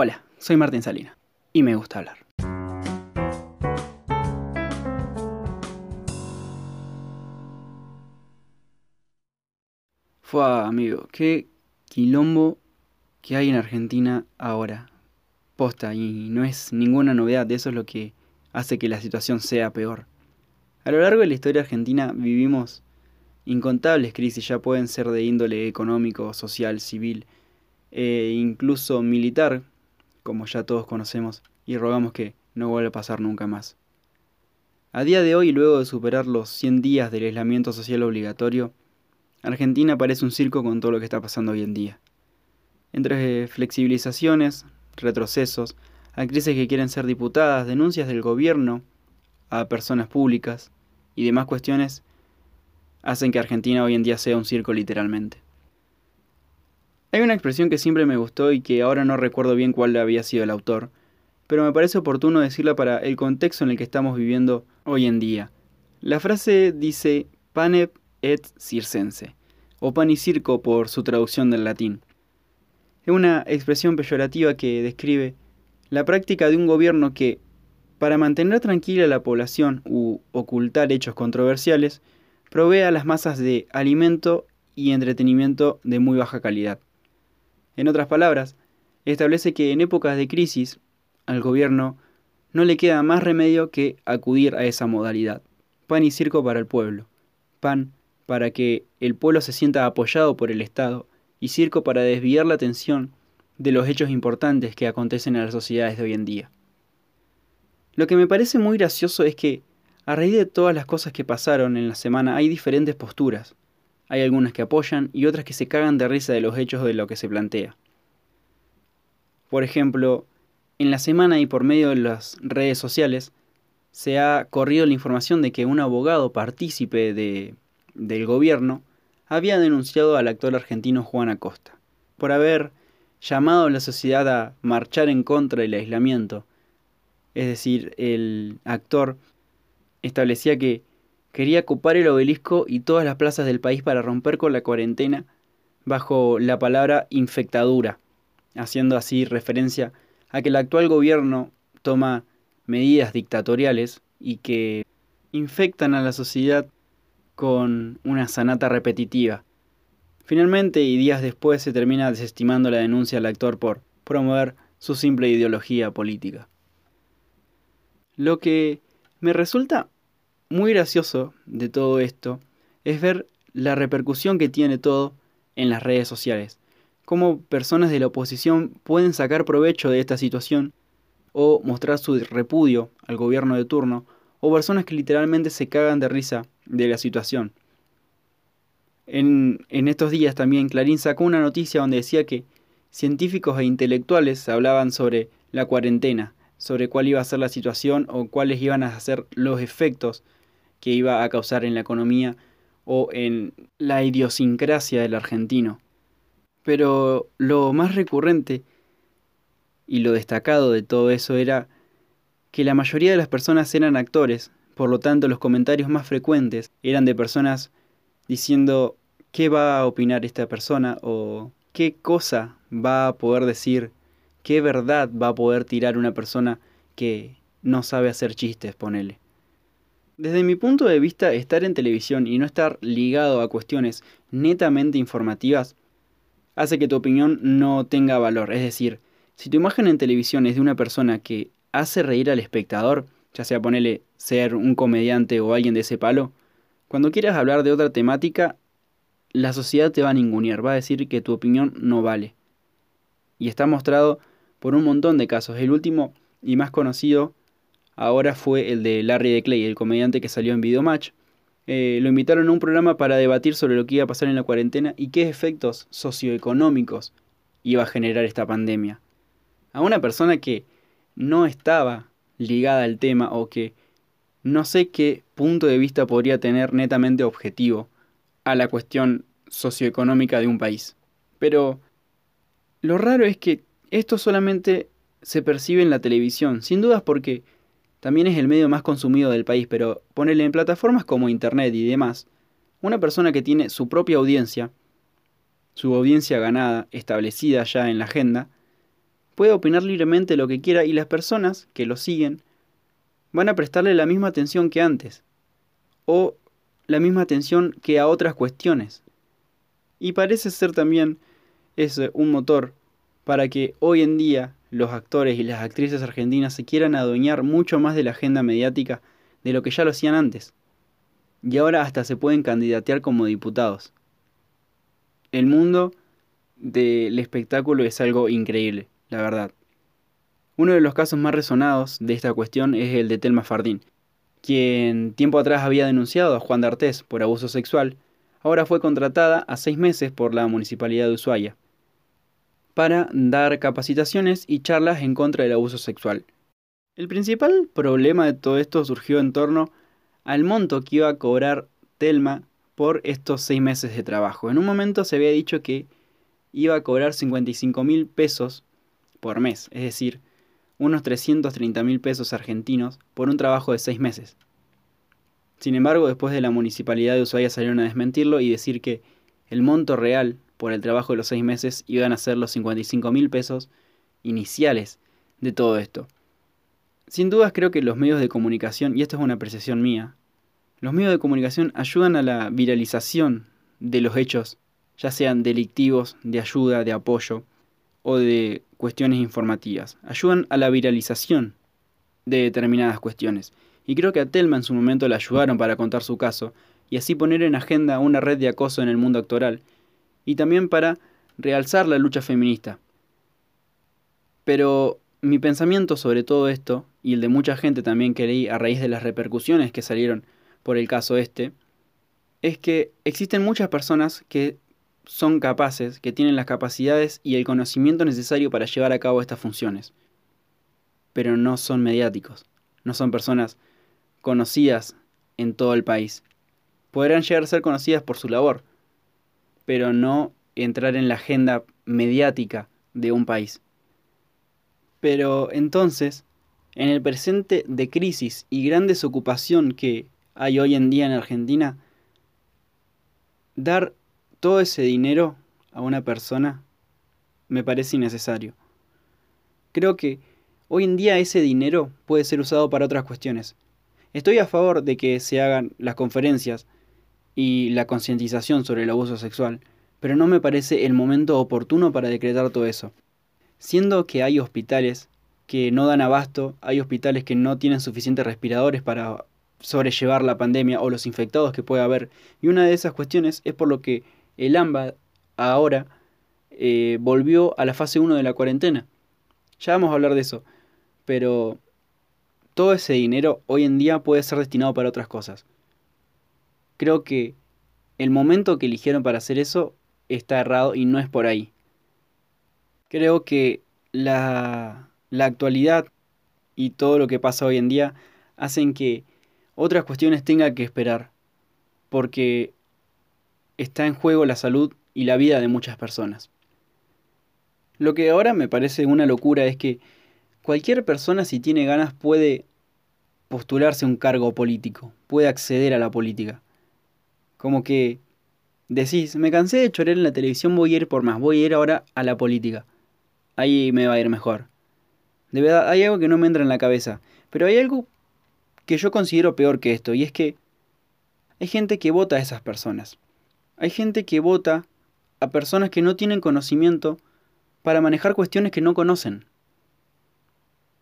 Hola, soy Martín Salina y me gusta hablar. Fue amigo, qué quilombo que hay en Argentina ahora. Posta, y no es ninguna novedad, eso es lo que hace que la situación sea peor. A lo largo de la historia argentina vivimos incontables crisis, ya pueden ser de índole económico, social, civil e incluso militar, como ya todos conocemos, y rogamos que no vuelva a pasar nunca más. A día de hoy, luego de superar los 100 días del aislamiento social obligatorio, Argentina parece un circo con todo lo que está pasando hoy en día. Entre flexibilizaciones, retrocesos, actrices que quieren ser diputadas, denuncias del gobierno a personas públicas y demás cuestiones, hacen que Argentina hoy en día sea un circo literalmente. Hay una expresión que siempre me gustó y que ahora no recuerdo bien cuál había sido el autor, pero me parece oportuno decirla para el contexto en el que estamos viviendo hoy en día. La frase dice pane et circense, o pan y circo por su traducción del latín. Es una expresión peyorativa que describe la práctica de un gobierno que, para mantener tranquila a la población u ocultar hechos controversiales, provee a las masas de alimento y entretenimiento de muy baja calidad. En otras palabras, establece que en épocas de crisis al gobierno no le queda más remedio que acudir a esa modalidad. Pan y circo para el pueblo. Pan para que el pueblo se sienta apoyado por el Estado y circo para desviar la atención de los hechos importantes que acontecen en las sociedades de hoy en día. Lo que me parece muy gracioso es que, a raíz de todas las cosas que pasaron en la semana, hay diferentes posturas. Hay algunas que apoyan y otras que se cagan de risa de los hechos de lo que se plantea. Por ejemplo, en la semana y por medio de las redes sociales, se ha corrido la información de que un abogado partícipe de del gobierno había denunciado al actor argentino Juan Acosta por haber llamado a la sociedad a marchar en contra del aislamiento. Es decir, el actor establecía que quería ocupar el obelisco y todas las plazas del país para romper con la cuarentena bajo la palabra infectadura, haciendo así referencia a que el actual gobierno toma medidas dictatoriales y que infectan a la sociedad con una sanata repetitiva. Finalmente, y días después, se termina desestimando la denuncia al actor por promover su simple ideología política. Lo que me resulta muy gracioso de todo esto es ver la repercusión que tiene todo en las redes sociales. Cómo personas de la oposición pueden sacar provecho de esta situación o mostrar su repudio al gobierno de turno o personas que literalmente se cagan de risa de la situación. En, en, estos días también Clarín sacó una noticia donde decía que científicos e intelectuales hablaban sobre la cuarentena, sobre cuál iba a ser la situación o cuáles iban a ser los efectos que iba a causar en la economía o en la idiosincrasia del argentino. Pero lo más recurrente y lo destacado de todo eso era que la mayoría de las personas eran actores, por lo tanto los comentarios más frecuentes eran de personas diciendo qué va a opinar esta persona o qué cosa va a poder decir, qué verdad va a poder tirar una persona que no sabe hacer chistes, ponele. Desde mi punto de vista, estar en televisión y no estar ligado a cuestiones netamente informativas hace que tu opinión no tenga valor. Es decir, si tu imagen en televisión es de una persona que hace reír al espectador, ya sea ponerle ser un comediante o alguien de ese palo, cuando quieras hablar de otra temática, la sociedad te va a ningunear, va a decir que tu opinión no vale. Y está mostrado por un montón de casos. El último y más conocido ahora fue el de Larry de Clay, el comediante que salió en Videomatch. Eh, lo invitaron a un programa para debatir sobre lo que iba a pasar en la cuarentena y qué efectos socioeconómicos iba a generar esta pandemia. A una persona que no estaba ligada al tema o que no sé qué punto de vista podría tener netamente objetivo a la cuestión socioeconómica de un país. Pero lo raro es que esto solamente se percibe en la televisión, sin dudas porque también es el medio más consumido del país, pero ponerle en plataformas como Internet y demás, una persona que tiene su propia audiencia, su audiencia ganada, establecida ya en la agenda, puede opinar libremente lo que quiera y las personas que lo siguen van a prestarle la misma atención que antes, o la misma atención que a otras cuestiones. Y parece ser también ese un motor para que hoy en día los actores y las actrices argentinas se quieran adueñar mucho más de la agenda mediática de lo que ya lo hacían antes. Y ahora hasta se pueden candidatear como diputados. El mundo del espectáculo es algo increíble, la verdad. Uno de los casos más resonados de esta cuestión es el de Telma Fardín, quien tiempo atrás había denunciado a Juan D'Artés por abuso sexual, ahora fue contratada a seis meses por la Municipalidad de Ushuaia para dar capacitaciones y charlas en contra del abuso sexual. El principal problema de todo esto surgió en torno al monto que iba a cobrar Telma por estos seis meses de trabajo. En un momento se había dicho que iba a cobrar 55 mil pesos por mes, es decir, unos 330 mil pesos argentinos por un trabajo de seis meses. Sin embargo, después de la municipalidad de Ushuaia salieron a desmentirlo y decir que el monto real por el trabajo de los seis meses iban a ser los 55 mil pesos iniciales de todo esto. Sin dudas creo que los medios de comunicación, y esto es una apreciación mía, los medios de comunicación ayudan a la viralización de los hechos, ya sean delictivos, de ayuda, de apoyo o de cuestiones informativas. Ayudan a la viralización de determinadas cuestiones. Y creo que a Telma en su momento le ayudaron para contar su caso y así poner en agenda una red de acoso en el mundo actoral y también para realzar la lucha feminista. Pero mi pensamiento sobre todo esto, y el de mucha gente también que leí a raíz de las repercusiones que salieron por el caso este, es que existen muchas personas que son capaces, que tienen las capacidades y el conocimiento necesario para llevar a cabo estas funciones. Pero no son mediáticos, no son personas conocidas en todo el país. Podrán llegar a ser conocidas por su labor, pero no entrar en la agenda mediática de un país. Pero entonces, en el presente de crisis y gran desocupación que hay hoy en día en Argentina, dar todo ese dinero a una persona me parece innecesario. Creo que hoy en día ese dinero puede ser usado para otras cuestiones. Estoy a favor de que se hagan las conferencias y la concientización sobre el abuso sexual, pero no me parece el momento oportuno para decretar todo eso. Siendo que hay hospitales que no dan abasto, hay hospitales que no tienen suficientes respiradores para sobrellevar la pandemia o los infectados que puede haber. Y una de esas cuestiones es por lo que el AMBA ahora eh, volvió a la fase 1 de la cuarentena. Ya vamos a hablar de eso. Pero todo ese dinero hoy en día puede ser destinado para otras cosas. Creo que el momento que eligieron para hacer eso está errado y no es por ahí. Creo que la, la actualidad y todo lo que pasa hoy en día hacen que otras cuestiones tengan que esperar. Porque está en juego la salud y la vida de muchas personas. Lo que ahora me parece una locura es que cualquier persona si tiene ganas puede postularse a un cargo político, puede acceder a la política. Como que decís, me cansé de chorar en la televisión, voy a ir por más, voy a ir ahora a la política. Ahí me va a ir mejor. De verdad, hay algo que no me entra en la cabeza, pero hay algo que yo considero peor que esto, y es que hay gente que vota a esas personas. Hay gente que vota a personas que no tienen conocimiento para manejar cuestiones que no conocen.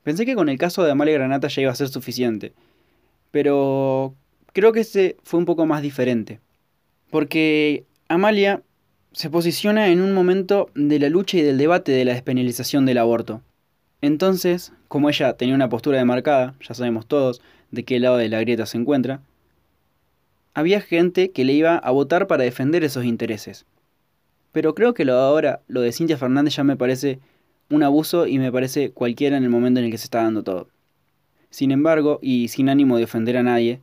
Pensé que con el caso de Amalia Granata ya iba a ser suficiente, pero creo que este fue un poco más diferente. Porque Amalia se posiciona en un momento de la lucha y del debate de la despenalización del aborto. Entonces, como ella tenía una postura demarcada, ya sabemos todos de qué lado de la grieta se encuentra, había gente que le iba a votar para defender esos intereses. Pero creo que lo de ahora, lo de Cintia Fernández ya me parece un abuso y me parece cualquiera en el momento en el que se está dando todo. Sin embargo, y sin ánimo de ofender a nadie,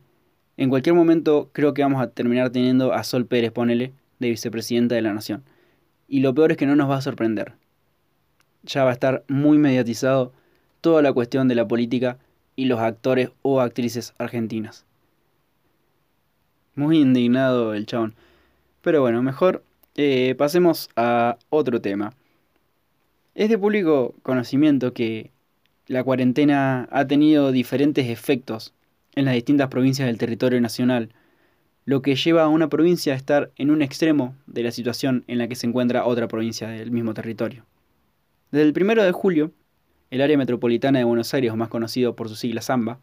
en cualquier momento creo que vamos a terminar teniendo a Sol Pérez, ponele, de vicepresidenta de la Nación. Y lo peor es que no nos va a sorprender. Ya va a estar muy mediatizado toda la cuestión de la política y los actores o actrices argentinas. Muy indignado el chabón. Pero bueno, mejor eh, pasemos a otro tema. Es de público conocimiento que la cuarentena ha tenido diferentes efectos en las distintas provincias del territorio nacional, lo que lleva a una provincia a estar en un extremo de la situación en la que se encuentra otra provincia del mismo territorio. Desde el 1 de julio, el área metropolitana de Buenos Aires, o más conocido por su sigla Zamba,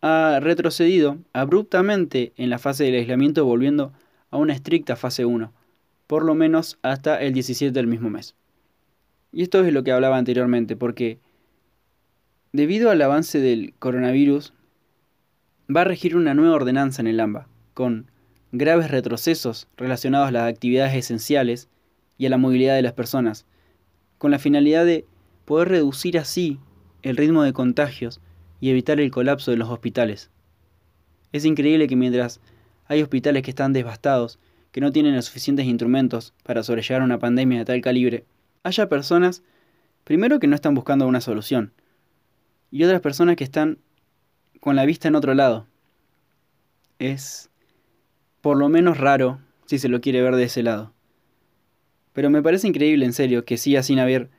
ha retrocedido abruptamente en la fase del aislamiento volviendo a una estricta fase 1, por lo menos hasta el 17 del mismo mes. Y esto es lo que hablaba anteriormente, porque debido al avance del coronavirus, va a regir una nueva ordenanza en el AMBA, con graves retrocesos relacionados a las actividades esenciales y a la movilidad de las personas, con la finalidad de poder reducir así el ritmo de contagios y evitar el colapso de los hospitales. Es increíble que mientras hay hospitales que están devastados, que no tienen los suficientes instrumentos para sobrellevar una pandemia de tal calibre, haya personas, primero que no están buscando una solución, y otras personas que están con la vista en otro lado. Es por lo menos raro si se lo quiere ver de ese lado. Pero me parece increíble, en serio, que siga sin haber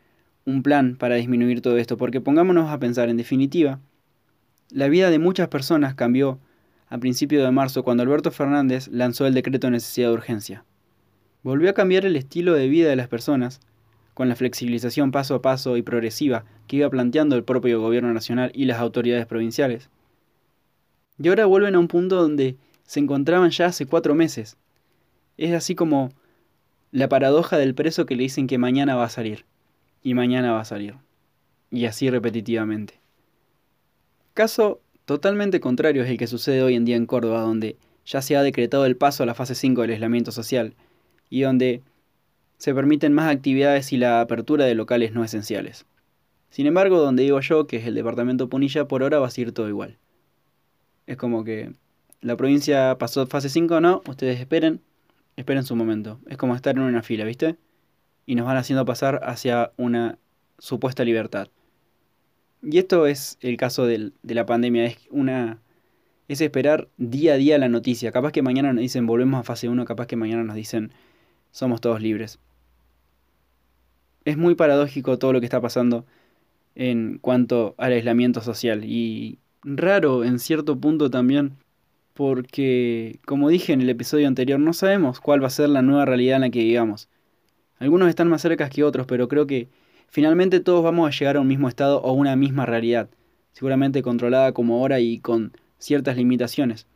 un plan para disminuir todo esto, porque pongámonos a pensar, en definitiva, la vida de muchas personas cambió a principios de marzo cuando Alberto Fernández lanzó el decreto de necesidad de urgencia. Volvió a cambiar el estilo de vida de las personas con la flexibilización paso a paso y progresiva que iba planteando el propio gobierno nacional y las autoridades provinciales. Y ahora vuelven a un punto donde se encontraban ya hace cuatro meses. Es así como la paradoja del preso que le dicen que mañana va a salir, y mañana va a salir, y así repetitivamente. Caso totalmente contrario es el que sucede hoy en día en Córdoba, donde ya se ha decretado el paso a la fase 5 del aislamiento social, y donde se permiten más actividades y la apertura de locales no esenciales. Sin embargo, donde digo yo, que es el departamento Punilla, por ahora va a seguir todo igual. Es como que la provincia pasó fase 5, no, ustedes esperen, esperen su momento. Es como estar en una fila, ¿viste? Y nos van haciendo pasar hacia una supuesta libertad. Y esto es el caso de la pandemia, es una es esperar día a día la noticia. Capaz que mañana nos dicen volvemos a fase 1, capaz que mañana nos dicen somos todos libres es muy paradójico todo lo que está pasando en cuanto al aislamiento social y raro en cierto punto también porque, como dije en el episodio anterior, no sabemos cuál va a ser la nueva realidad en la que vivamos. Algunos están más cerca que otros, pero creo que finalmente todos vamos a llegar a un mismo estado o una misma realidad, seguramente controlada como ahora y con ciertas limitaciones.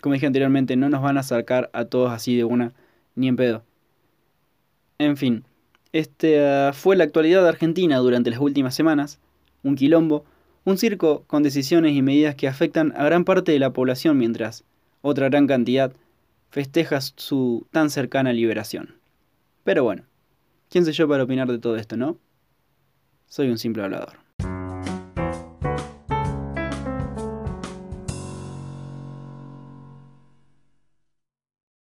Como dije anteriormente, no nos van a acercar a todos así de una ni en pedo. En fin, este fue la actualidad de Argentina durante las últimas semanas, un quilombo, un circo con decisiones y medidas que afectan a gran parte de la población mientras otra gran cantidad festeja su tan cercana liberación. Pero bueno, ¿quién soy yo para opinar de todo esto, no? Soy un simple hablador.